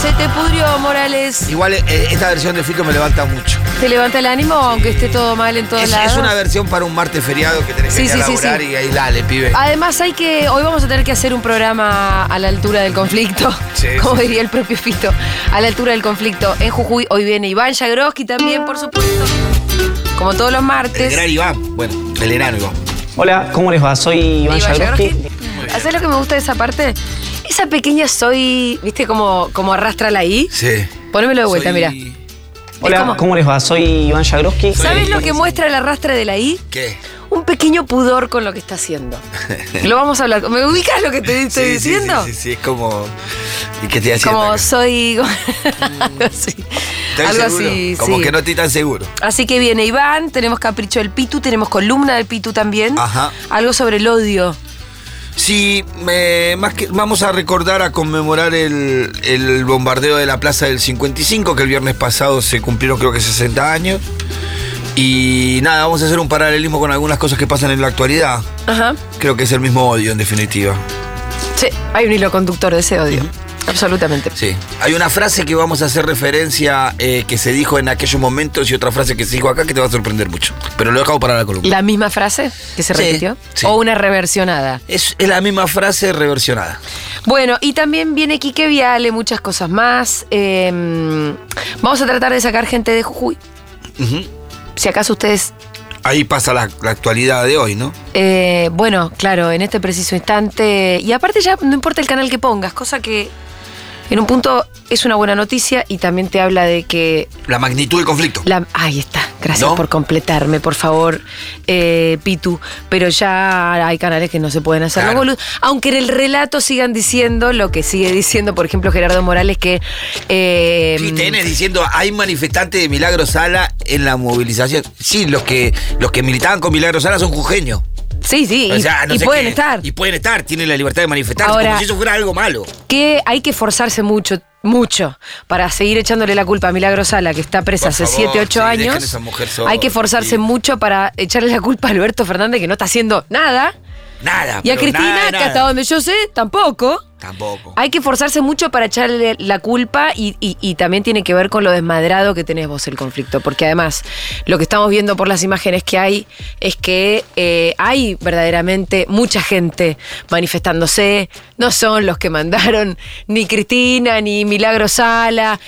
Se te pudrió, Morales. Igual eh, esta versión de Fito me levanta mucho. ¿Te levanta el ánimo aunque esté todo mal en todos Es, lados? es una versión para un martes feriado que tenés que ir a sí, sí, laburar sí. y ahí dale, pibe. Además hay que, hoy vamos a tener que hacer un programa a la altura del conflicto, Sí, como sí, diría el propio Fito, a la altura del conflicto. En Jujuy hoy viene Iván Jagroski también, por supuesto, como todos los El martes. gran Iván. Bueno, el enano Iván. Hola, ¿cómo les va? Soy Iván Iván Jagroski. Jagroski. ¿Sabes lo que me gusta de esa parte? Esa pequeña soy, ¿viste como, como arrastra la I? Sí. Ponémelo de vuelta, Soy- mira. Hola, como- ¿cómo les va? Soy Iván Jagroski. ¿Sabes lo que muestra el arrastre de la I? ¿Qué? Un pequeño pudor con lo que está haciendo. Lo vamos a hablar. ¿Me ubicas lo que te estoy Sí, diciendo? Sí, sí, sí, es como. ¿Y qué te haciendo? Como acá? soy. algo así. ¿Estás Algo seguro? así, Como sí. que no estoy tan seguro. Así que viene Iván, tenemos Capricho del Pitu, tenemos columna del Pitu también. Ajá. Algo sobre el odio. Sí, me- más que vamos a recordar a conmemorar el, el bombardeo de la Plaza del 55, que el viernes pasado se cumplieron creo que 60 años. Y nada, vamos a hacer un paralelismo con algunas cosas que pasan en la actualidad. Ajá. Creo que es el mismo odio, en definitiva. Sí, hay un hilo conductor de ese odio. Absolutamente. Sí. Hay una frase que vamos a hacer referencia eh, que se dijo en aquellos momentos y otra frase que se dijo acá que te va a sorprender mucho. Pero lo dejamos para la columna. ¿La misma frase que se Sí, repitió? sí. ¿O una reversionada? Es, es la misma frase reversionada. Bueno, y también viene Quique Viale, muchas cosas más. Eh, vamos a tratar de sacar gente de Jujuy. Si acaso ustedes Ahí pasa la, la actualidad de hoy, ¿no? Eh, bueno, claro, en este preciso instante. Y aparte ya no importa el canal que pongas, cosa que en un punto es una buena noticia y también te habla de que La magnitud del conflicto. la, ahí está, gracias ¿No? por completarme, por favor, eh, Pitu. Pero ya hay canales que no se pueden hacer Claro. los boludos. Aunque en el relato sigan diciendo lo que sigue diciendo, por ejemplo, Gerardo Morales, que. eh, Sí, tenés diciendo hay manifestantes de Milagro Sala en la movilización. Sí, los que los que militaban con Milagro Sala son jujeños. Sí, sí, O y, sea, no y sé pueden qué. estar. Y pueden estar, tienen la libertad de manifestarse, Ahora- como si eso fuera algo malo. que hay que forzarse mucho, mucho, para seguir echándole la culpa a Milagro Sala, que está presa Por hace favor, 7, 8 sí, dejen años. esa mujer sola, hay que forzarse sí. mucho para echarle la culpa a Alberto Fernández, que no está haciendo nada. Nada. Y a Cristina, nada, que hasta donde yo sé, tampoco. Tampoco. Hay que forzarse mucho para echarle la culpa y también tiene que ver con lo desmadrado que tenés vos el conflicto, porque además lo que estamos viendo por las imágenes que hay es que eh, hay verdaderamente mucha gente manifestándose, no son los que mandaron ni Cristina ni Milagro Sala,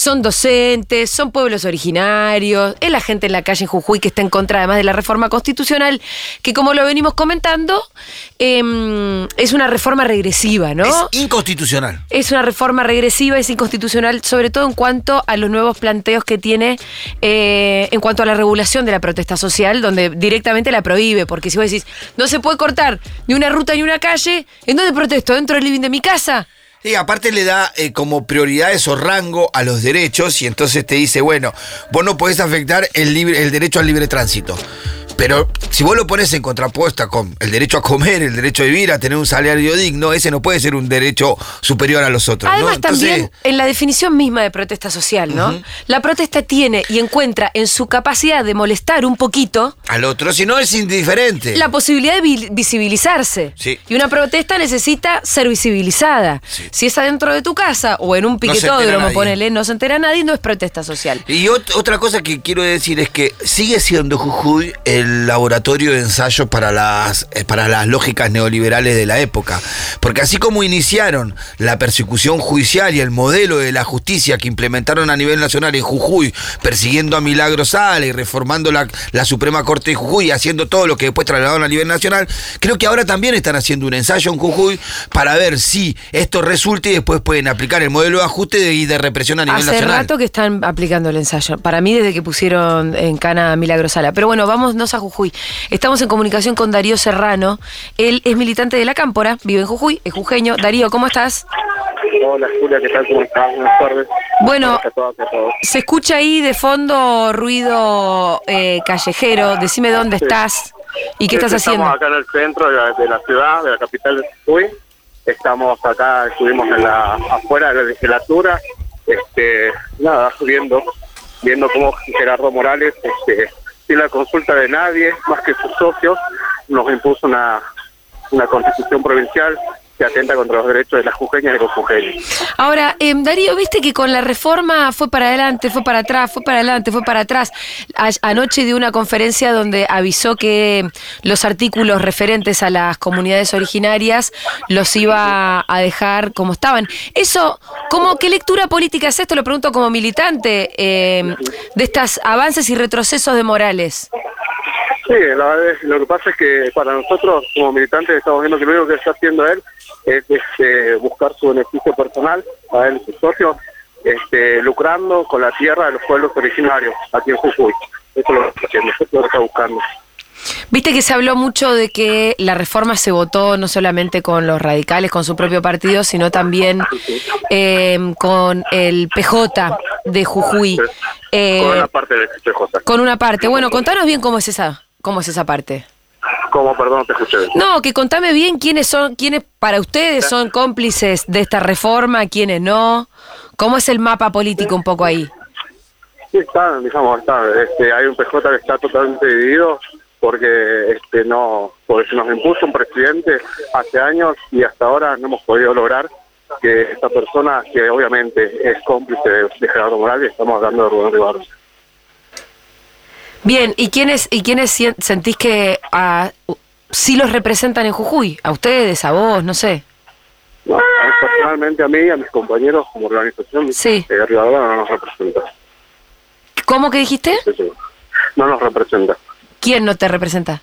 son docentes, son pueblos originarios, es la gente en la calle en Jujuy que está en contra además de la reforma constitucional, que como lo venimos comentando, em, es una reforma regresiva, ¿no? Es inconstitucional. Es una reforma regresiva, es inconstitucional, sobre todo en cuanto a los nuevos planteos que tiene eh, en cuanto a la regulación de la protesta social, donde directamente la prohíbe, porque si vos decís, no se puede cortar ni una ruta ni una calle, ¿en dónde protesto? ¿Dentro del living de mi casa? Y aparte le da eh, como prioridades o rango a los derechos y entonces te dice, bueno, vos no podés afectar el, libre, el derecho al libre tránsito. Pero si vos lo pones en contrapuesta con el derecho a comer, el derecho a vivir, a tener un salario digno, ese no puede ser un derecho superior a los otros. Además, ¿no? Entonces, también en la definición misma de protesta social, ¿no? La protesta tiene y encuentra en su capacidad de molestar un poquito al otro, si no es indiferente. la posibilidad de vi- visibilizarse. Sí. Y una protesta necesita ser visibilizada. Sí. Si es adentro de tu casa o en un piquetódromo, nadie. ponele, no se entera nadie, no es protesta social. Y ot- otra cosa que quiero decir es que sigue siendo Jujuy el laboratorio de ensayo para las, eh, para las lógicas neoliberales de la época. Porque así como iniciaron la persecución judicial y el modelo de la justicia que implementaron a nivel nacional en Jujuy, persiguiendo a Milagro Sala y reformando la, la Suprema Corte de Jujuy y haciendo todo lo que después trasladaron a nivel nacional, creo que ahora también están haciendo un ensayo en Jujuy para ver si esto resulta y después pueden aplicar el modelo de ajuste de- y de represión a nivel Hace nacional. rato que están aplicando el ensayo. Para mí, desde que pusieron en cana a Milagro Sala. Pero bueno, vámonos a Jujuy. Estamos en comunicación con Darío Serrano. Él es militante de la Cámpora, vive en Jujuy, es jujeño. Darío, ¿cómo estás? Hola Julia, ¿qué tal? ¿Cómo estás? Buenas tardes. Bueno. Buenas tardes a todas y a todos. Se escucha ahí de fondo ruido eh, callejero. Decime dónde Sí. estás y qué estás haciendo. Estamos acá en el centro de la, de la ciudad, de la capital de Jujuy. Estamos acá, estuvimos en la afuera de la legislatura, este, nada, viendo, viendo cómo Gerardo Morales, este, sin la consulta de nadie, más que sus socios, nos impuso una, una constitución provincial atenta contra los derechos de las jujeñas y los jujeños. Ahora, eh, Darío, viste que con la reforma fue para adelante, fue para atrás, fue para adelante, fue para atrás. A- anoche dio una conferencia donde avisó que los artículos referentes a las comunidades originarias los iba a dejar como estaban. Eso, ¿cómo, ¿qué lectura política es esto? Lo pregunto como militante eh, de estos avances y retrocesos de Morales. Sí, la verdad es- lo que pasa es que para nosotros como militantes estamos viendo que lo único que está haciendo él es este, buscar su beneficio personal, a él y sus socios, este, lucrando con la tierra de los pueblos originarios aquí en Jujuy. Eso es lo que está haciendo, eso es lo que está buscando. Viste que se habló mucho de que la reforma se votó no solamente con los radicales, con su propio partido, sino también eh, con el PJ de Jujuy. eh, con una parte de PJ. con una parte. Bueno, contanos bien cómo es esa, cómo es esa parte. Como, perdón, no te escuché. No, que contame bien quiénes son, quiénes para ustedes son cómplices de esta reforma, quiénes no. ¿Cómo es el mapa político un poco ahí? Sí, está, digamos, está, este, hay un PJ que está totalmente dividido porque este no porque se nos impuso un presidente hace años y hasta ahora no hemos podido lograr que esta persona, que obviamente es cómplice de, de Gerardo Morales, estamos hablando de Rubén Rivera. Bien, ¿y quiénes, y quiénes sentís que ah, u- sí los representan en Jujuy? ¿A ustedes, a vos, no sé? No, personalmente a mí y a mis compañeros como organización, Sí. eh, Rivadavia no nos representa. ¿Cómo que dijiste? Sí, sí. No nos representa. ¿Quién no te representa?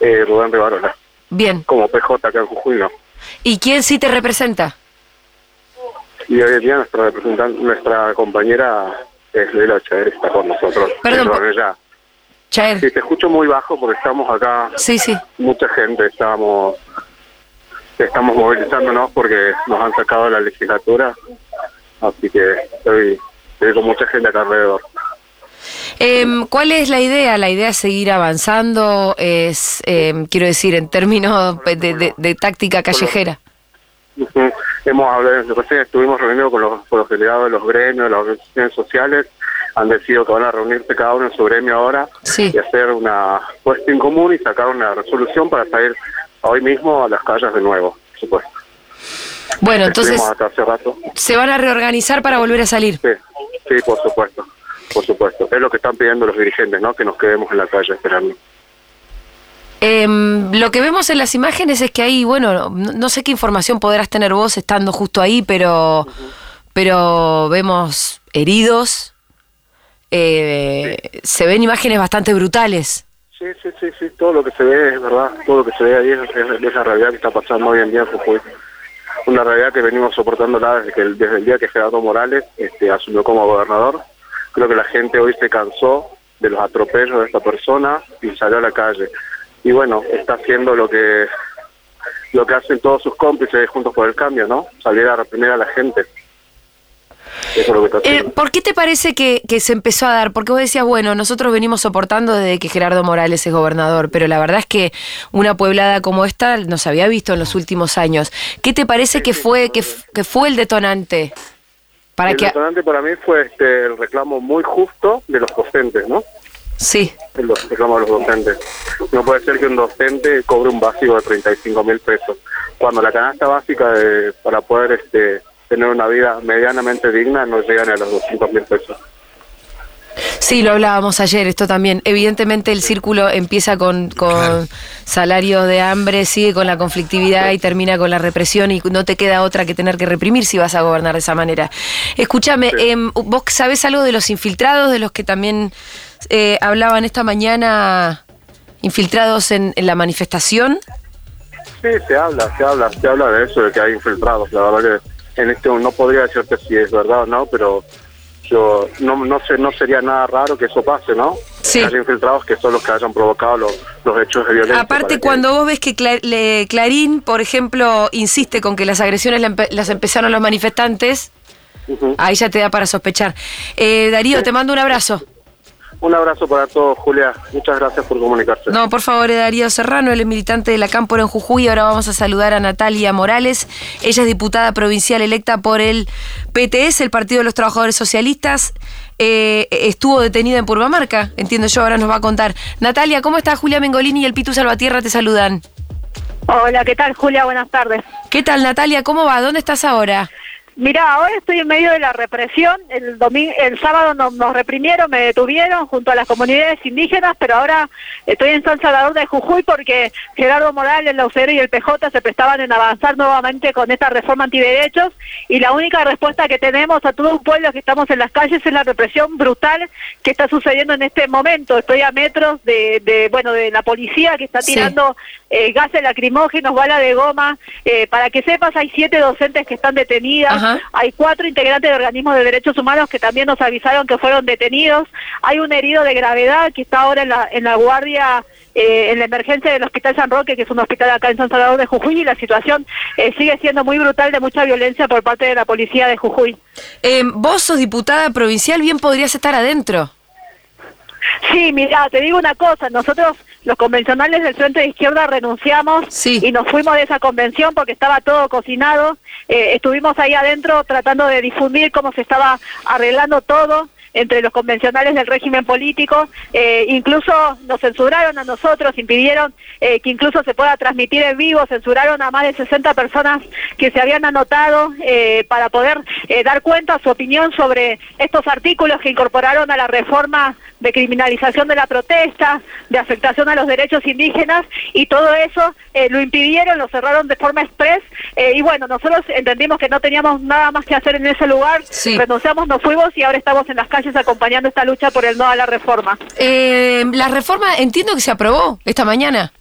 Eh, Rubén Rivarola. Bien. Como PJ acá en Jujuy, no. ¿Y quién sí te representa? Y hoy en día nuestra representante, nuestra compañera es Leila Chaver, está con nosotros. Perdón, Chaer. Sí, te escucho muy bajo porque estamos acá, Sí, sí. mucha gente, estamos estamos movilizándonos porque nos han sacado de la legislatura, así que estoy, estoy con mucha gente acá alrededor. Em, ¿Cuál es la idea? ¿La idea es seguir avanzando? Es, em, quiero decir, en términos de, de- de táctica callejera. Hemos hablado, recién estuvimos reunidos con los, con los delegados de los gremios, de las organizaciones sociales, han decidido que van a reunirse cada uno en su gremio ahora Sí. y hacer una puesta en común y sacar una resolución para salir hoy mismo a las calles de nuevo, por supuesto. Bueno, entonces hace rato. se van a reorganizar para volver a salir. Sí, sí, por supuesto, por supuesto. Es lo que están pidiendo los dirigentes, ¿no? Que nos quedemos en la calle esperando. Em, lo que vemos en las imágenes es que ahí, bueno, no, sé qué información podrás tener vos estando justo ahí, pero, pero vemos heridos. eh, Se ven imágenes bastante brutales. Sí, sí, sí, sí, todo lo que se ve es verdad, todo lo que se ve ahí es, es- la realidad que está pasando hoy en día en. Una realidad que venimos soportándola desde, que, desde el día que Gerardo Morales este, asumió como gobernador. Creo que la gente hoy se cansó de los atropellos de esta persona y salió a la calle. Y bueno, está haciendo lo que lo que hacen todos sus cómplices juntos por el cambio, ¿no? Salir a reprimir a la gente. Eso es lo que está Eh, haciendo. ¿Por qué te parece que, que se empezó a dar? Porque vos decías, bueno, nosotros venimos soportando desde que Gerardo Morales es gobernador, pero la verdad es que una pueblada como esta no se había visto en los últimos años. ¿Qué te parece que fue, que, que fue el detonante? Para el que... detonante para mí fue este, el reclamo muy justo de los docentes, ¿no? Sí, los los docentes. No puede ser que un docente cobre un básico de 35 mil pesos, cuando la canasta básica de, para poder este, tener una vida medianamente digna no llega ni a los 200 mil pesos. Sí, lo hablábamos ayer, esto también. Evidentemente el círculo empieza con, con Claro. salario de hambre, sigue con la conflictividad y termina con la represión y no te queda otra que tener que reprimir si vas a gobernar de esa manera. Escúchame, em, ¿vos sabés algo de los infiltrados, de los que también eh, hablaban esta mañana, infiltrados en, en la manifestación? Sí, se habla, se habla, se habla de eso, de que hay infiltrados. La verdad que en este no podría decirte si es verdad o no, pero yo no, no sé, no sería nada raro que eso pase, ¿no? Sí. Que haya infiltrados que son los que hayan provocado los, los hechos de violencia. Aparte, que- cuando vos ves que Cla- le- Clarín, por ejemplo, insiste con que las agresiones la empe- las empezaron los manifestantes, Ujú. ahí ya te da para sospechar. Eh, Darío, te mando un abrazo. Un abrazo para todos, Julia. Muchas gracias por comunicarse. No, por favor, es Darío Serrano, él es militante de la Cámpora en Jujuy. Ahora vamos a saludar a Natalia Morales. Ella es diputada provincial electa por el PTS, el Partido de los Trabajadores Socialistas. Eh, estuvo detenida en Purmamarca, entiendo yo, ahora nos va a contar. Natalia, ¿cómo estás? Julia Mengolini y el Pitu Salvatierra te saludan. Hola, ¿qué tal Julia? Buenas tardes. ¿Qué tal Natalia? ¿Cómo va? ¿Dónde estás ahora? Mira, ahora estoy en medio de la represión. El domingo, el sábado nos, nos reprimieron, me detuvieron junto a las comunidades indígenas, pero ahora estoy en San Salvador de Jujuy porque Gerardo Morales, la UCR y el PJ se prestaban en avanzar nuevamente con esta reforma antiderechos y la única respuesta que tenemos a todo un pueblo que estamos en las calles es la represión brutal que está sucediendo en este momento. Estoy a metros de, de bueno, de la policía que está Sí. tirando eh, gases lacrimógenos, bala de goma. Eh, para que sepas, hay siete docentes que están detenidas. Ajá. Hay cuatro integrantes de organismos de derechos humanos que también nos avisaron que fueron detenidos. Hay un herido de gravedad que está ahora en la, en la guardia, eh, en la emergencia del Hospital San Roque, que es un hospital acá en San Salvador de Jujuy, y la situación eh, sigue siendo muy brutal de mucha violencia por parte de la policía de Jujuy. Eh, vos sos diputada provincial, bien podrías estar adentro. Sí, mira, te digo una cosa, nosotros los convencionales del Frente de Izquierda renunciamos Sí. y nos fuimos de esa convención porque estaba todo cocinado, Eh, estuvimos ahí adentro tratando de difundir cómo se estaba arreglando todo entre los convencionales del régimen político, Eh, incluso nos censuraron a nosotros, impidieron eh, que incluso se pueda transmitir en vivo, censuraron a más de 60 personas que se habían anotado eh, para poder dar cuenta su opinión sobre estos artículos que incorporaron a la reforma de criminalización de la protesta, de afectación a los derechos indígenas y todo eso lo impidieron, lo cerraron de forma express y bueno, nosotros entendimos que no teníamos nada más que hacer en ese lugar, Sí. renunciamos, nos fuimos y ahora estamos en las calles acompañando esta lucha por el no a la reforma. Eh, la reforma entiendo que se aprobó esta mañana.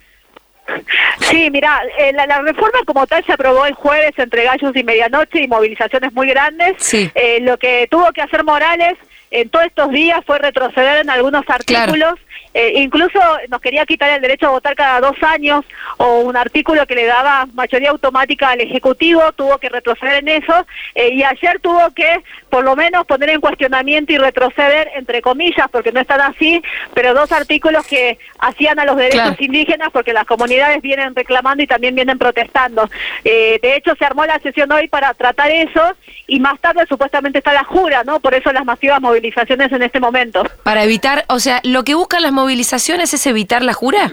Sí, mira, eh, la, la reforma como tal se aprobó el jueves entre gallos y medianoche y movilizaciones muy grandes. Sí. Eh, lo que tuvo que hacer Morales en todos estos días fue retroceder en algunos artículos. Eh, incluso nos quería quitar el derecho a votar cada dos años o un artículo que le daba mayoría automática al Ejecutivo, tuvo que retroceder en eso eh, y ayer tuvo que por lo menos poner en cuestionamiento y retroceder, entre comillas, porque no están así, pero dos artículos que hacían a los derechos Claro. indígenas porque las comunidades vienen reclamando y también vienen protestando. Eh, de hecho, se armó la sesión hoy para tratar eso y más tarde supuestamente está la jura, ¿no? Por eso las masivas movilizaciones en este momento. Para evitar, o sea, lo que buscan las movilizaciones es evitar la jura.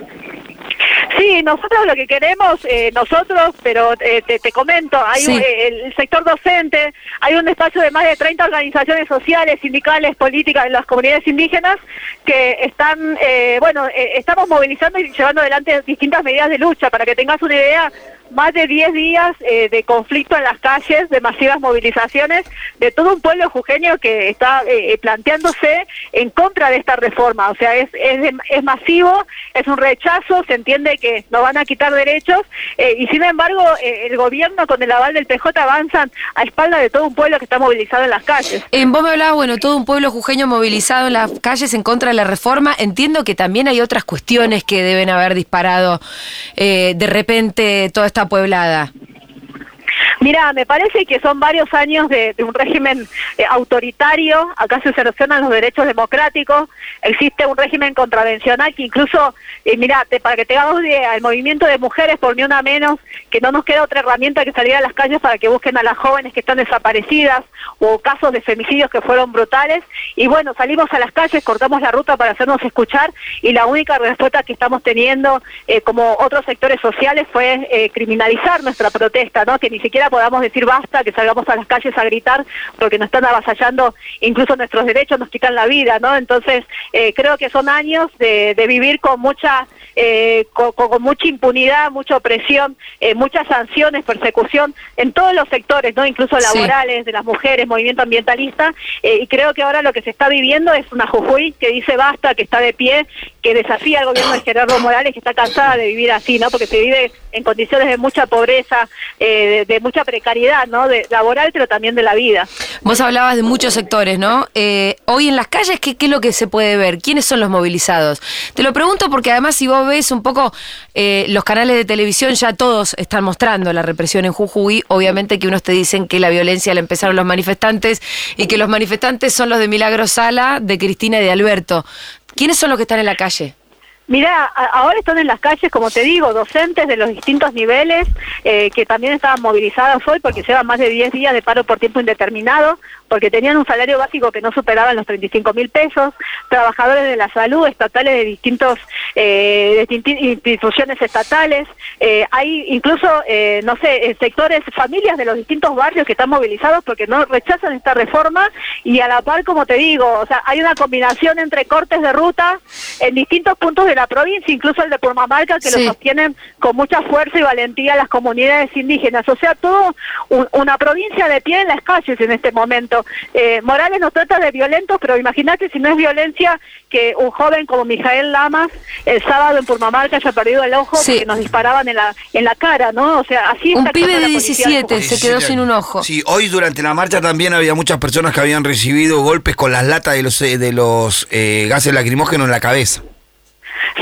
Sí, nosotros lo que queremos, eh, nosotros, pero eh, te, te comento, hay Sí. un- eh, el sector docente, hay un espacio de más de 30 organizaciones sociales, sindicales, políticas en las comunidades indígenas que están, eh, bueno, eh, estamos movilizando y llevando adelante distintas medidas de lucha. Para que tengas una idea, más de 10 días eh, de conflicto en las calles, de masivas movilizaciones, de todo un pueblo jujeño que está eh, planteándose en contra de esta reforma. O sea, es, es, es masivo, es un rechazo, se entiende que nos van a quitar derechos eh, y sin embargo eh, el gobierno con el aval del PJ avanzan a espalda de todo un pueblo que está movilizado en las calles. En vos me hablabas, bueno, todo un pueblo jujeño movilizado en las calles en contra de la reforma. Entiendo que también hay otras cuestiones que deben haber disparado eh, de repente toda esta pueblada. Mira, me parece que son varios años de, un régimen eh, autoritario, acá se cercenan los derechos democráticos, existe un régimen contravencional que incluso, eh, mira, te- para que tengamos idea, el movimiento de mujeres por ni una menos, que no nos queda otra herramienta que salir a las calles para que busquen a las jóvenes que están desaparecidas o casos de femicidios que fueron brutales. Y bueno, salimos a las calles, cortamos la ruta para hacernos escuchar y la única respuesta que estamos teniendo, eh, como otros sectores sociales, fue eh, criminalizar nuestra protesta, ¿no? Que ni siquiera podamos decir basta, que salgamos a las calles a gritar porque nos están avasallando incluso nuestros derechos, nos quitan la vida, ¿no? Entonces, eh, creo que son años de, de vivir con mucha eh, con, mucha impunidad, mucha opresión, eh, muchas sanciones, persecución en todos los sectores, no incluso Sí. laborales, de las mujeres, movimiento ambientalista, eh, y creo que ahora lo que se está viviendo es una Jujuy que dice basta, que está de pie, que desafía al gobierno de Gerardo Morales, que está cansada de vivir así, ¿no? Porque se vive en condiciones de mucha pobreza, eh, de, de mucha precariedad, ¿no? Laboral, pero también de la vida. Vos hablabas de muchos sectores, ¿no? Eh, hoy en las calles, ¿qué, ¿qué es lo que se puede ver? ¿Quiénes son los movilizados? Te lo pregunto porque además si vos ves un poco eh, los canales de televisión, ya todos están mostrando la represión en Jujuy. Obviamente que unos te dicen que la violencia la empezaron los manifestantes y que los manifestantes son los de Milagro Sala, de Cristina y de Alberto. ¿Quiénes son los que están en la calle? Mira, ahora están en las calles, como te digo, docentes de los distintos niveles eh, que también estaban movilizadas hoy porque llevan más de 10 días de paro por tiempo indeterminado, porque tenían un salario básico que no superaba los 35 mil pesos, trabajadores de la salud estatales de distintos eh, de instituciones estatales, eh, hay incluso, eh, no sé, eh, sectores, familias de los distintos barrios que están movilizados porque no rechazan esta reforma y a la par, como te digo, o sea, hay una combinación entre cortes de ruta en distintos puntos de la provincia, incluso el de Purmamarca, que Sí. lo sostienen con mucha fuerza y valentía las comunidades indígenas. O sea, todo un- una provincia de pie en las calles en este momento. Eh, Morales nos trata de violentos, pero imagínate si no es violencia que un joven como Mijael Lamas el sábado en Purmamarca haya perdido el ojo Sí. porque nos disparaban en la en la cara, ¿no? O sea, así Un está pibe de la policía 17 Jujuy. se quedó sin un ojo. Sí, hoy durante la marcha también había muchas personas que habían recibido golpes con las latas de los, eh, de los eh, gases lacrimógenos en la cabeza.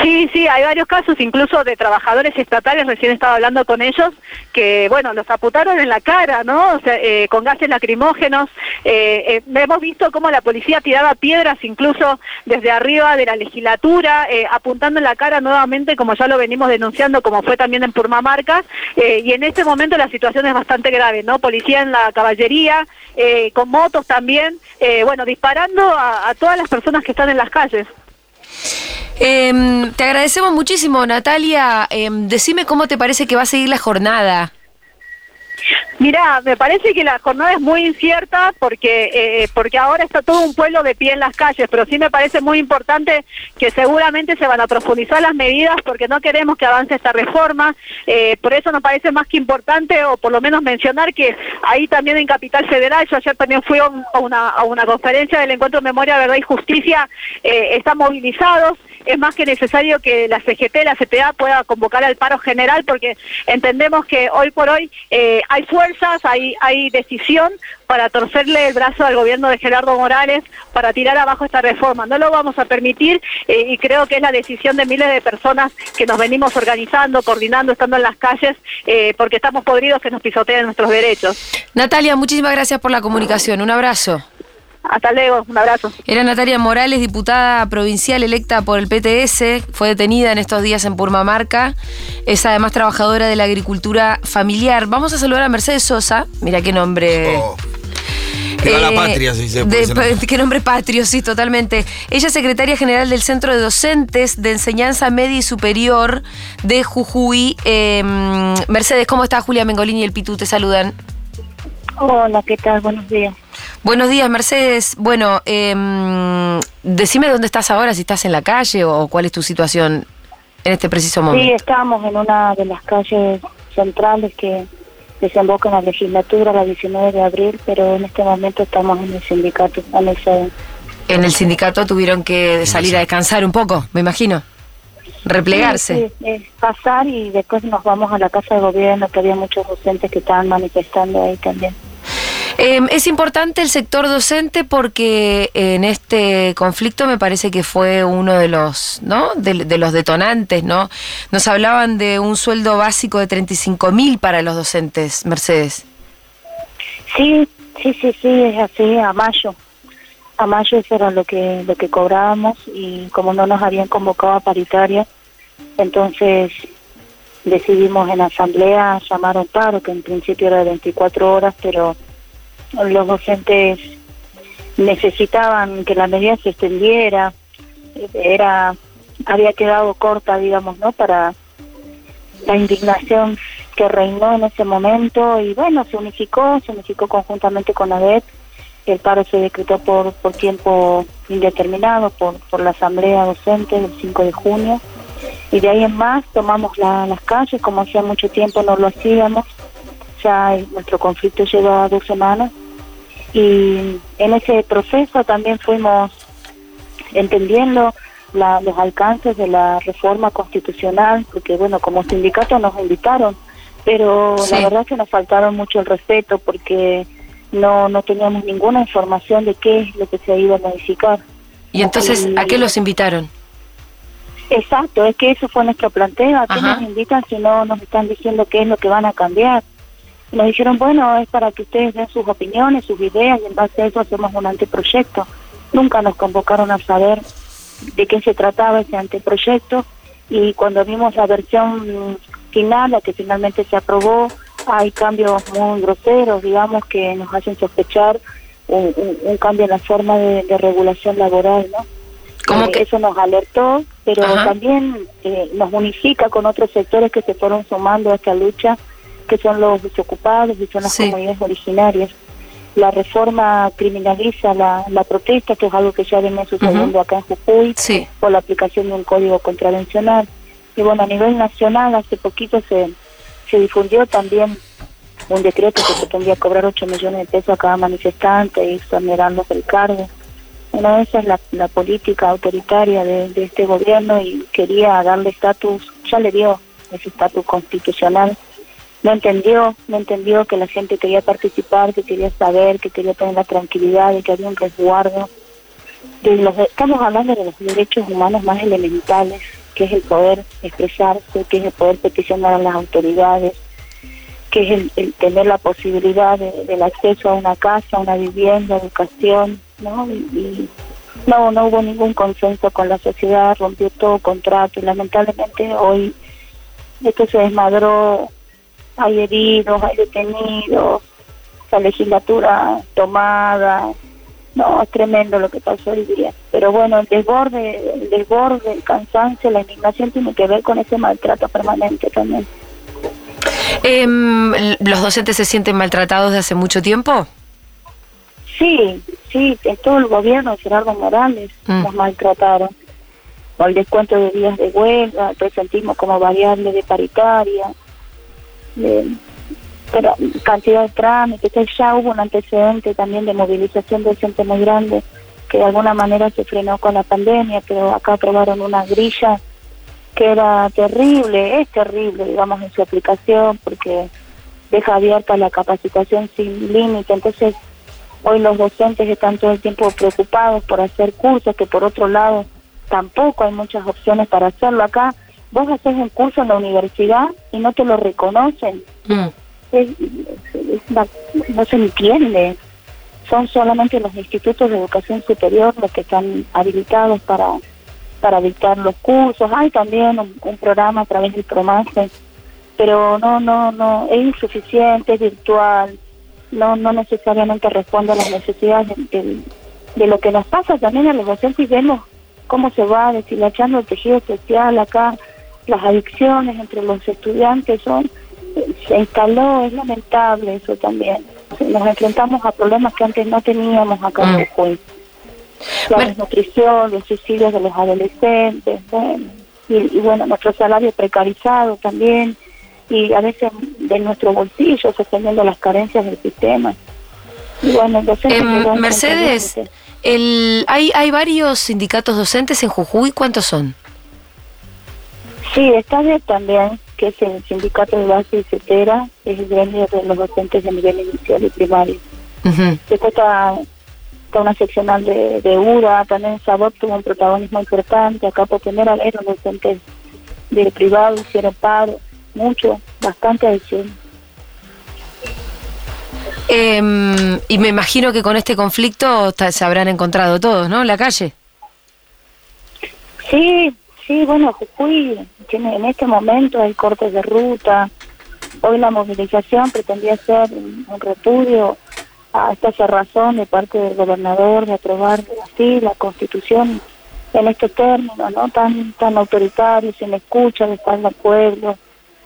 Sí, sí, hay varios casos, incluso de trabajadores estatales, recién estaba hablando con ellos, que, bueno, los apuntaron en la cara, ¿no? O sea, eh, con gases lacrimógenos. Eh, eh, hemos visto cómo la policía tiraba piedras incluso desde arriba de la legislatura, eh, apuntando en la cara nuevamente, como ya lo venimos denunciando, como fue también en Purmamarca. eh, y en este momento la situación es bastante grave, ¿no? Policía en la caballería, eh, con motos también, bueno, disparando a- a todas las personas que están en las calles. Em, te agradecemos muchísimo, Natalia. Em, decime cómo te parece que va a seguir la jornada. Mira, me parece que la jornada es muy incierta porque eh, porque ahora está todo un pueblo de pie en las calles, pero sí me parece muy importante que seguramente se van a profundizar las medidas porque no queremos que avance esta reforma. Eh, por eso nos parece más que importante, o por lo menos mencionar que ahí también en Capital Federal, yo ayer también fui a una, a una conferencia del Encuentro Memoria, Verdad y Justicia, eh, están movilizados. Es más que necesario que la CGT, la CTA pueda convocar al paro general porque entendemos que hoy por hoy eh, hay fuerzas, hay, hay decisión para torcerle el brazo al gobierno de Gerardo Morales para tirar abajo esta reforma. No lo vamos a permitir eh, y creo que es la decisión de miles de personas que nos venimos organizando, coordinando, estando en las calles, eh, porque estamos podridos que nos pisoteen nuestros derechos. Natalia, muchísimas gracias por la comunicación. Un abrazo. Hasta luego, un abrazo. Era Natalia Morales, diputada provincial electa por el PTS, fue detenida en estos días en Purmamarca, es además trabajadora de la agricultura familiar. Vamos a saludar a Mercedes Sosa, mira qué nombre... Oh. Viva la Eh, patria, si se puede. Qué nombre patrio, sí, totalmente. Ella es secretaria general del Centro de Docentes de Enseñanza Media y Superior de Jujuy. Eh, Mercedes, ¿cómo está Julia Mengolini y el Pitu? Te saludan. Hola, ¿qué tal? Buenos días. Buenos días, Mercedes. Bueno, eh, decime dónde estás ahora, si estás en la calle o cuál es tu situación en este preciso Sí, momento. estamos en una de las calles centrales que desembocan a la legislatura la 19 de abril, pero en este momento estamos en el sindicato, en el CEDEN. En el sindicato tuvieron que salir a descansar un poco, me imagino. Replegarse. Sí, sí, es pasar y después nos vamos a la casa de gobierno, que había muchos docentes que estaban manifestando ahí también. Eh, es importante el sector docente porque en este conflicto me parece que fue uno de los, ¿no? De, los detonantes, ¿no? Nos hablaban de un sueldo básico de 35 mil para los docentes, Mercedes. Sí, sí, sí, sí, es así, a mayo. A mayo eso era lo que, lo que cobrábamos y como no nos habían convocado a paritaria, entonces decidimos en asamblea llamar un paro, que en principio era de 24 horas, pero los docentes necesitaban que la medida se extendiera, era había quedado corta, digamos, ¿no? Para la indignación que reinó en ese momento y bueno, se unificó, se unificó conjuntamente con ADET, el paro se decretó por, por tiempo indeterminado por, por la asamblea docente del 5 de junio. Y de ahí en más tomamos la- las calles, como hacía mucho tiempo no lo hacíamos, ya nuestro conflicto lleva dos semanas y en ese proceso también fuimos entendiendo la- los alcances de la reforma constitucional, porque bueno, como sindicato nos invitaron, pero Sí. la verdad que nos faltaron mucho el respeto porque no, no teníamos ninguna información de qué es lo que se iba a modificar. Y entonces, ¿a qué los invitaron? Exacto, es que eso fue nuestro planteo. ¿A qué Ajá. nos invitan si no nos están diciendo qué es lo que van a cambiar? Nos dijeron, bueno, es para que ustedes den sus opiniones, sus ideas, y en base a eso hacemos un anteproyecto. Nunca nos convocaron a saber de qué se trataba ese anteproyecto y cuando vimos la versión final, la que finalmente se aprobó, hay cambios muy groseros, digamos, que nos hacen sospechar un, un- un cambio en la forma de, de regulación laboral, ¿no? ¿Cómo Eh, que- Eso nos alertó, pero Ajá. también eh, nos unifica con otros sectores que se fueron sumando a esta lucha, que son los desocupados y son las Sí. comunidades originarias. La reforma criminaliza la, la protesta, que es algo que ya viene sucediendo acá en Jujuy, Sí. por la aplicación de un código contravencional. Y bueno, a nivel nacional, hace poquito se, se difundió también un decreto que pretendía cobrar 8 millones de pesos a cada manifestante y exonerarlos del cargo. Bueno, esa es la, la política autoritaria de, de este gobierno y quería darle estatus, ya le dio ese estatus constitucional. No entendió, no entendió que la gente quería participar, que quería saber, que quería tener la tranquilidad de que había un resguardo. Los, estamos hablando de los derechos humanos más elementales, que es el poder expresarse, que es el poder peticionar a las autoridades, que es el, el tener la posibilidad de- del acceso a una casa, a una vivienda, educación, ¿no? Y, y no, no hubo ningún consenso con la sociedad, rompió todo contrato y lamentablemente hoy esto se desmadró, hay heridos, hay detenidos, la legislatura tomada, no, es tremendo lo que pasó hoy día. Pero bueno, el desborde, el desborde, el cansancio, la indignación tiene que ver con ese maltrato permanente también. Em, ¿Los docentes se sienten maltratados de hace mucho tiempo? Sí, sí, en todo el gobierno de Gerardo Morales Mm. nos maltrataron. O el descuento de días de huelga, el presentismo como variable de paritaria, de- pero cantidad de trámites. Ya hubo un antecedente también de movilización docente muy grande que de alguna manera se frenó con la pandemia, pero acá aprobaron una grilla que era terrible, es terrible, digamos, en su aplicación, porque deja abierta la capacitación sin límite. Entonces, Hoy los docentes están todo el tiempo preocupados por hacer cursos, que por otro lado tampoco hay muchas opciones para hacerlo. Acá vos haces un curso en la universidad y no te lo reconocen. Mm. Es- es una- no se entiende. Son solamente los institutos de educación superior los que están habilitados para, para dictar los cursos. Hay también un, un programa a través del PROMASE, pero no, no, no, es insuficiente, es virtual, no, no necesariamente responde a las necesidades de, de- de lo que nos pasa también a los docentes y vemos cómo se va deshilachando el tejido social acá, las adicciones entre los estudiantes son, se instaló, es lamentable eso también. Nos enfrentamos a problemas que antes no teníamos acá en Mm. Jujuy. La Bueno. desnutrición, los suicidios de los adolescentes, bueno, y, y bueno, nuestro salario precarizado también, y a veces de nuestro bolsillo sosteniendo las carencias del sistema. Y bueno, docente Em, Mercedes, el, hay, hay varios sindicatos docentes en Jujuy. ¿Cuántos son? Sí, está bien también, que es el sindicato de base y CETERA, es el gremio de los docentes de nivel inicial y primario. Ujú. Después está, está una seccional de, de URA, también Sabot tuvo un protagonismo importante, acá por primera vez los docentes del privado hicieron paro, mucho, bastante adhesión. Em, y me imagino que con este conflicto se habrán encontrado todos, ¿no? En la calle. Sí, sí, bueno, Jujuy tiene en este momento hay cortes de ruta. Hoy la movilización pretendía ser un, repudio a esta cerrazón de parte del gobernador de aprobar así la constitución en este término, ¿no? Tan tan autoritario, sin escucha de espalda al pueblo,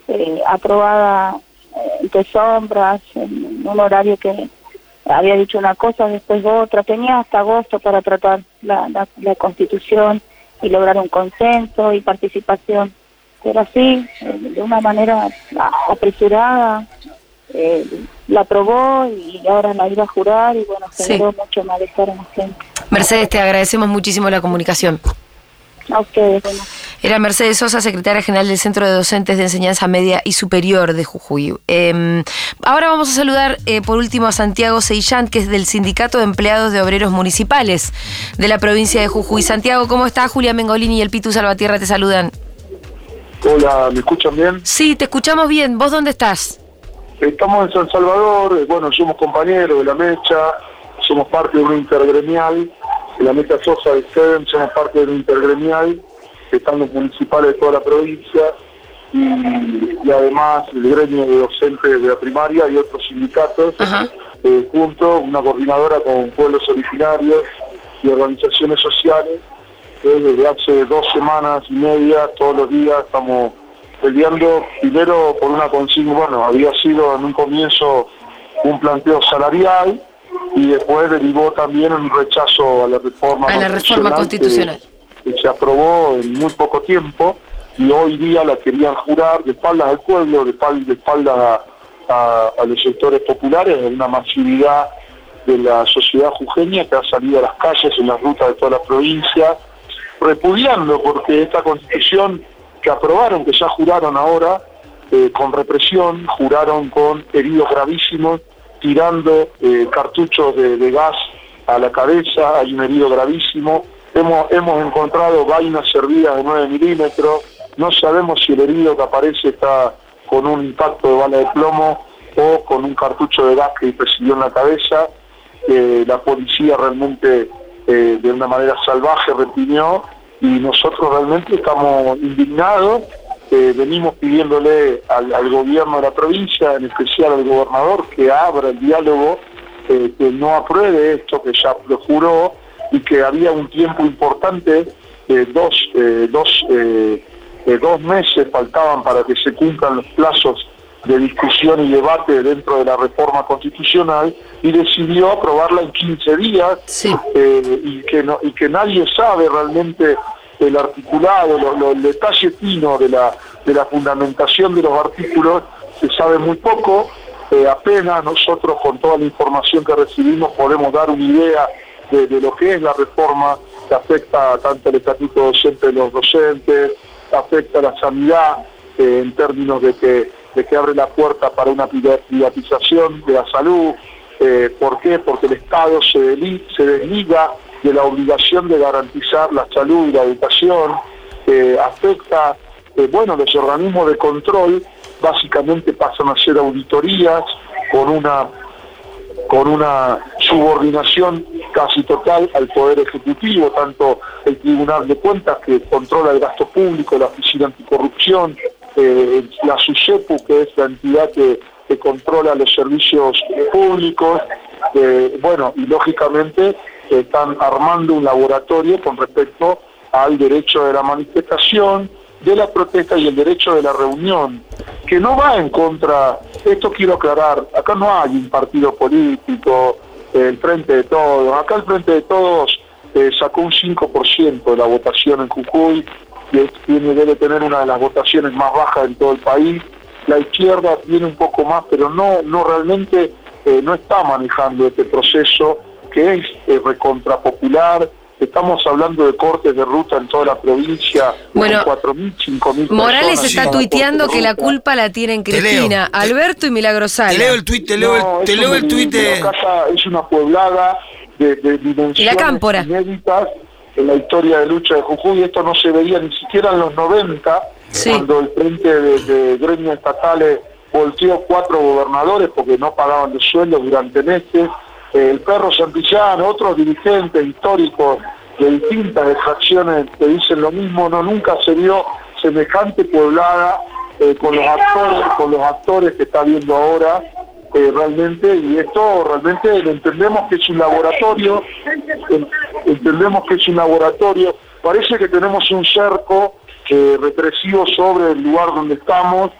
eh, aprobada eh, entre sombras, en un horario que había dicho una cosa, después otra. Tenía hasta agosto para tratar la, la, la constitución y lograr un consenso y participación. Pero así, eh, de una manera apresurada, eh, la aprobó y ahora la iba a jurar y bueno, Sí. generó mucho malestar en la gente. Mercedes, te agradecemos muchísimo la comunicación. A ustedes, bueno. Era Mercedes Sosa, secretaria general del Centro de Docentes de Enseñanza Media y Superior de Jujuy. Eh, ahora vamos a saludar eh, por último a Santiago Seillán, que es del Sindicato de Empleados de Obreros Municipales de la provincia de Jujuy. Santiago, ¿cómo está? Julia Mengolini y el Pitu Salvatierra te saludan. Hola, ¿me escuchan bien? Sí, te escuchamos bien. ¿Vos dónde estás? Estamos en San Salvador, eh, bueno, somos compañeros de la mecha, somos parte de un intergremial, la Mesa Sosa de SEDEM, somos parte del intergremial, que están los municipales de toda la provincia, y, y además el gremio de docentes de la primaria y otros sindicatos, eh, junto, una coordinadora con pueblos originarios y organizaciones sociales, que desde hace dos semanas y media, todos los días, estamos peleando primero por una consigna, bueno, había sido en un comienzo un planteo salarial y después derivó también un rechazo a la reforma A la reforma constitucional. que se aprobó en muy poco tiempo y hoy día la querían jurar de espaldas al pueblo, de espal- de espaldas a, a- a los sectores populares, de una masividad de la sociedad jujeña que ha salido a las calles en las rutas de toda la provincia, repudiando porque esta constitución que aprobaron, que ya juraron ahora, eh, con represión, juraron con heridos gravísimos, tirando eh, cartuchos de, gas a la cabeza, hay un herido gravísimo, hemos, hemos encontrado vainas servidas de 9 milímetros, no sabemos si el herido que aparece está con un impacto de bala de plomo o con un cartucho de gas que recibió en la cabeza, eh, la policía realmente eh, de una manera salvaje reprimió y nosotros realmente estamos indignados, eh, venimos pidiéndole al, al gobierno de la provincia, en especial al gobernador, que abra el diálogo, eh, que no apruebe esto que ya lo juró y que había un tiempo importante, eh, dos, eh, dos, dos meses faltaban para que se cumplan los plazos de discusión y debate dentro de la reforma constitucional y decidió aprobarla en 15 días Sí. eh, y, que no- y que nadie sabe realmente el articulado, lo- lo- el detalle fino de la, de la fundamentación de los artículos, se sabe muy poco, eh, apenas nosotros con toda la información que recibimos podemos dar una idea de, lo que es la reforma que afecta tanto el estatuto docente de los docentes, afecta a la sanidad eh, en términos de que, de que abre la puerta para una priva- privatización de la salud. Eh, ¿Por qué? Porque el Estado se desliga de la obligación de garantizar la salud y la educación. Eh, afecta, eh, bueno, los organismos de control básicamente pasan a ser auditorías con una con una subordinación casi total al Poder Ejecutivo, tanto el Tribunal de Cuentas que controla el gasto público, la Oficina Anticorrupción, eh, la SUSEPU, que es la entidad que, que controla los servicios públicos, bueno, y lógicamente eh, están armando un laboratorio con respecto al derecho de la manifestación, de la protesta y el derecho de la reunión, que no va en contra, esto quiero aclarar, acá no hay un partido político, el Frente de Todos, acá el Frente de Todos eh, sacó un 5% de la votación en Jujuy, y tiene, debe tener una de las votaciones más bajas en todo el país, la izquierda tiene un poco más, pero no, no realmente eh, no está manejando este proceso que es eh, recontrapopular, Estamos hablando de cortes de ruta en toda la provincia, Bueno, con 4.000, 5.000 Morales está tuiteando que la culpa la tienen Te leo, Cristina, te- Alberto y Milagrosala. Te leo el tuit, te leo el, te leo el es tuit de... es una pueblada de, de dimensiones la inéditas en la historia de lucha de Jujuy. Esto no se veía ni siquiera en los 90, Sí. cuando el frente de, de gremios estatales volteó cuatro gobernadores porque no pagaban los sueldos durante meses. El perro Santillán, otros dirigentes históricos de distintas extracciones que dicen lo mismo, no nunca se vio semejante pueblada eh, con los actores, con los actores que está viendo ahora eh, realmente y esto realmente entendemos que es un laboratorio, en- entendemos que es un laboratorio, parece que tenemos un cerco eh, represivo sobre el lugar donde estamos.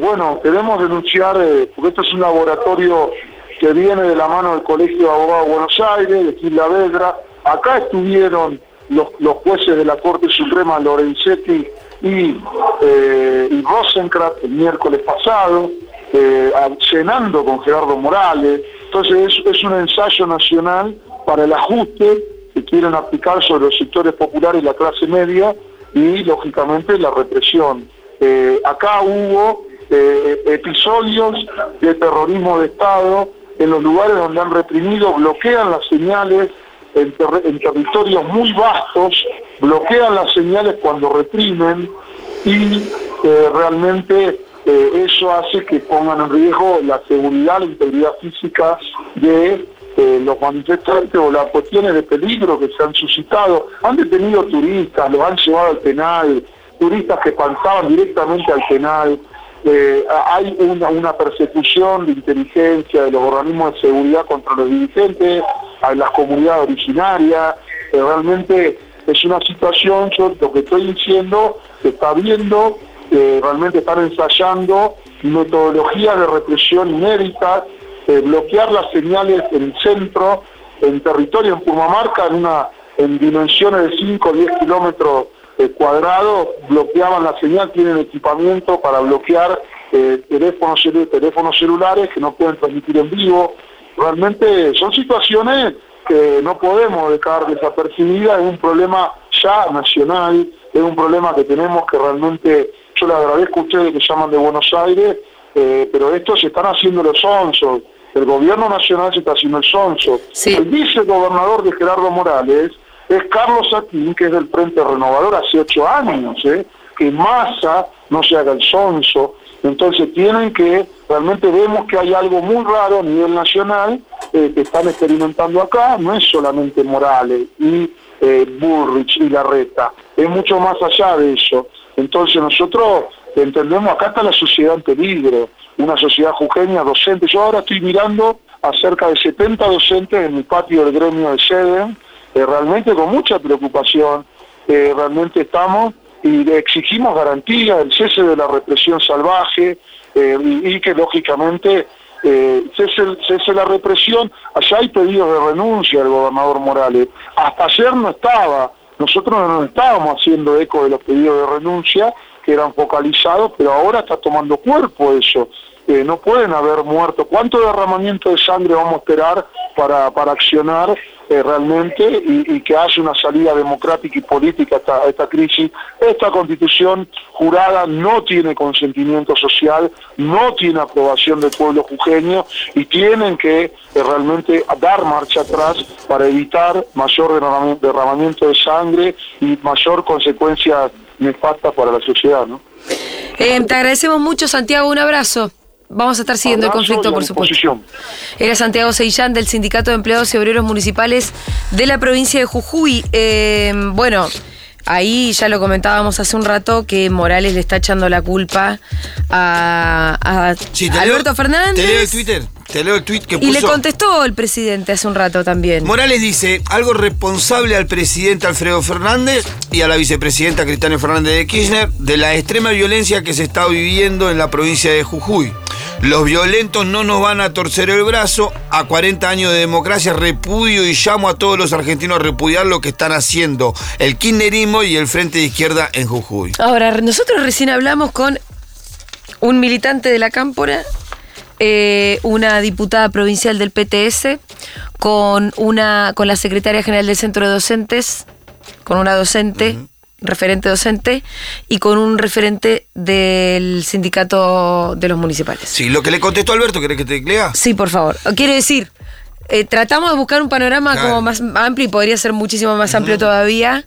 Bueno, queremos denunciar, porque esto es un laboratorio que viene de la mano del Colegio de Abogados de Buenos Aires, de Gil Vedra. Acá estuvieron los, los jueces de la Corte Suprema, Lorenzetti y, eh, y el miércoles pasado, eh, cenando con Gerardo Morales. Entonces es, es un ensayo nacional para el ajuste que quieren aplicar sobre los sectores populares y la clase media y lógicamente la represión. Eh, acá hubo eh, episodios de terrorismo de Estado en los lugares donde han reprimido, bloquean las señales en, territorios muy vastos, bloquean las señales cuando reprimen y eh, realmente eh, eso hace que pongan en riesgo la seguridad, la integridad física de eh, los manifestantes o las cuestiones de peligro que se han suscitado. Han detenido turistas, los han llevado al penal, turistas que pasaban directamente al penal. Eh, hay una, una persecución de inteligencia de los organismos de seguridad contra los dirigentes, a las comunidades originarias. Realmente es una situación, yo lo que estoy diciendo, se está viendo, realmente están ensayando metodologías de represión inéditas, bloquear las señales en el centro, en territorio, en Purmamarca, en, una, en dimensiones de 5 o 10 kilómetros eh, cuadrados, bloqueaban la señal, tienen equipamiento para bloquear eh, teléfonos, teléfonos celulares que no pueden transmitir en vivo. Realmente son situaciones que no podemos dejar desapercibidas, es un problema ya nacional, es un problema que tenemos que realmente, yo le agradezco a ustedes que llaman de Buenos Aires, eh, pero esto se están haciendo los sonsos, el gobierno nacional se está haciendo el sonso. Sí. El vicegobernador de Gerardo Morales es Carlos Satín, que es del Frente Renovador hace ocho años, ¿eh? que Massa no se haga el sonso. Entonces tienen que, realmente vemos que hay algo muy raro a nivel nacional eh, que están experimentando acá, no es solamente Morales y eh, Burrich y Larreta, es mucho más allá de eso. Entonces nosotros entendemos, acá está la sociedad en peligro, una sociedad jujeña, docente. Yo ahora estoy mirando a cerca de 70 docentes en mi patio del gremio de sede, eh, realmente con mucha preocupación, eh, realmente estamos y exigimos garantía, el cese de la represión salvaje eh, y, que lógicamente cese, cese la represión. Allá hay pedidos de renuncia del gobernador Morales. Hasta ayer no estaba, nosotros no estábamos haciendo eco de los pedidos de renuncia que eran focalizados, pero ahora está tomando cuerpo eso. No pueden haber muerto. ¿Cuánto derramamiento de sangre vamos a esperar para, para accionar eh, realmente y, que haya una salida democrática y política a esta, a esta crisis? Esta constitución jurada no tiene consentimiento social, no tiene aprobación del pueblo jujeño y tienen que eh, realmente dar marcha atrás para evitar mayor derramami- derramamiento de sangre y mayor consecuencia nefasta para la sociedad, ¿no? Eh, te agradecemos mucho, Santiago. Un abrazo. Vamos a estar siguiendo Abrazo el conflicto, y por supuesto. Era Santiago Seillán del Sindicato de Empleados y Obreros Municipales de la provincia de Jujuy. Eh, bueno, ahí ya lo comentábamos hace un rato que Morales le está echando la culpa a, a Sí, te Alberto leo, Fernández. Te leo el Twitter. Te leo el tweet que y puso. le contestó el presidente hace un rato también. Morales dice algo responsable al presidente Alfredo Fernández y a la vicepresidenta Cristina Fernández de Kirchner de la extrema violencia que se está viviendo en la provincia de Jujuy. Los violentos no nos van a torcer el brazo. A 40 años de democracia repudio y llamo a todos los argentinos a repudiar lo que están haciendo el kirchnerismo y el Frente de Izquierda en Jujuy. Ahora, nosotros recién hablamos con un militante de la Cámpora, eh, una diputada provincial del PTS, con una, con la secretaria general del centro de docentes, con una docente, referente docente, y con un referente del sindicato de los municipales. Sí, lo que le contestó Alberto, ¿querés que te lea? Sí, por favor. Quiero decir, eh, tratamos de buscar un panorama Claro. como más amplio y podría ser muchísimo más amplio todavía,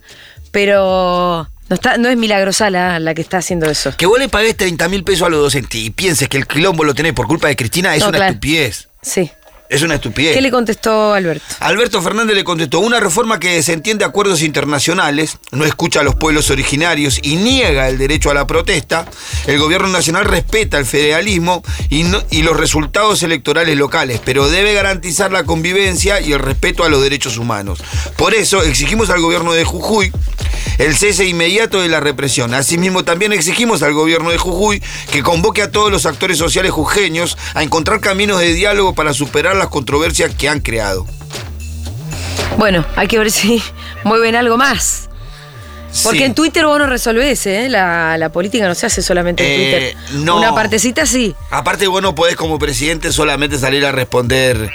pero no, está, no es Milagrosala la que está haciendo eso. Que vos le pagues 30 mil pesos a los docentes y pienses que el quilombo lo tenés por culpa de Cristina es No, una claro. estupidez. Sí. Es una estupidez. ¿Qué le contestó Alberto? Alberto Fernández le contestó, una reforma que desentiende acuerdos internacionales, no escucha a los pueblos originarios y niega el derecho a la protesta, el gobierno nacional respeta el federalismo y, no- y los resultados electorales locales, pero debe garantizar la convivencia y el respeto a los derechos humanos. Por eso exigimos al gobierno de Jujuy el cese inmediato de la represión. Asimismo, también exigimos al gobierno de Jujuy que convoque a todos los actores sociales jujeños a encontrar caminos de diálogo para superar las controversias que han creado. Bueno, hay que ver si mueven algo más. Porque Sí. en Twitter vos no resolvés, ¿eh? La, la política no se hace solamente en Eh, Twitter. no. Una partecita sí. Aparte, vos no podés como presidente solamente salir a responder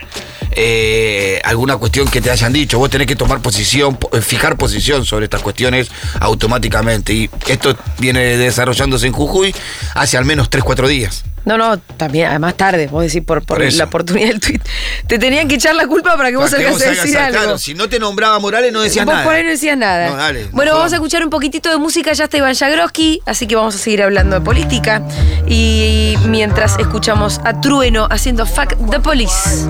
eh, alguna cuestión que te hayan dicho. Vos tenés que tomar posición, po- fijar posición sobre estas cuestiones automáticamente. Y esto viene desarrollándose en Jujuy hace al menos 3-4 días. No, no, también, además tarde, vos decís por, por la oportunidad del tweet. Te tenían que echar la culpa para que vos Para salgas a decir algo. claro, si no te nombraba Morales, no decías Vos nada. por ahí no decías nada. No, dale, no bueno, vamos a escuchar un poquitito de música, ya está Iván Jagroski, así que vamos a seguir hablando de política. Y mientras escuchamos a Trueno haciendo Fuck the Police.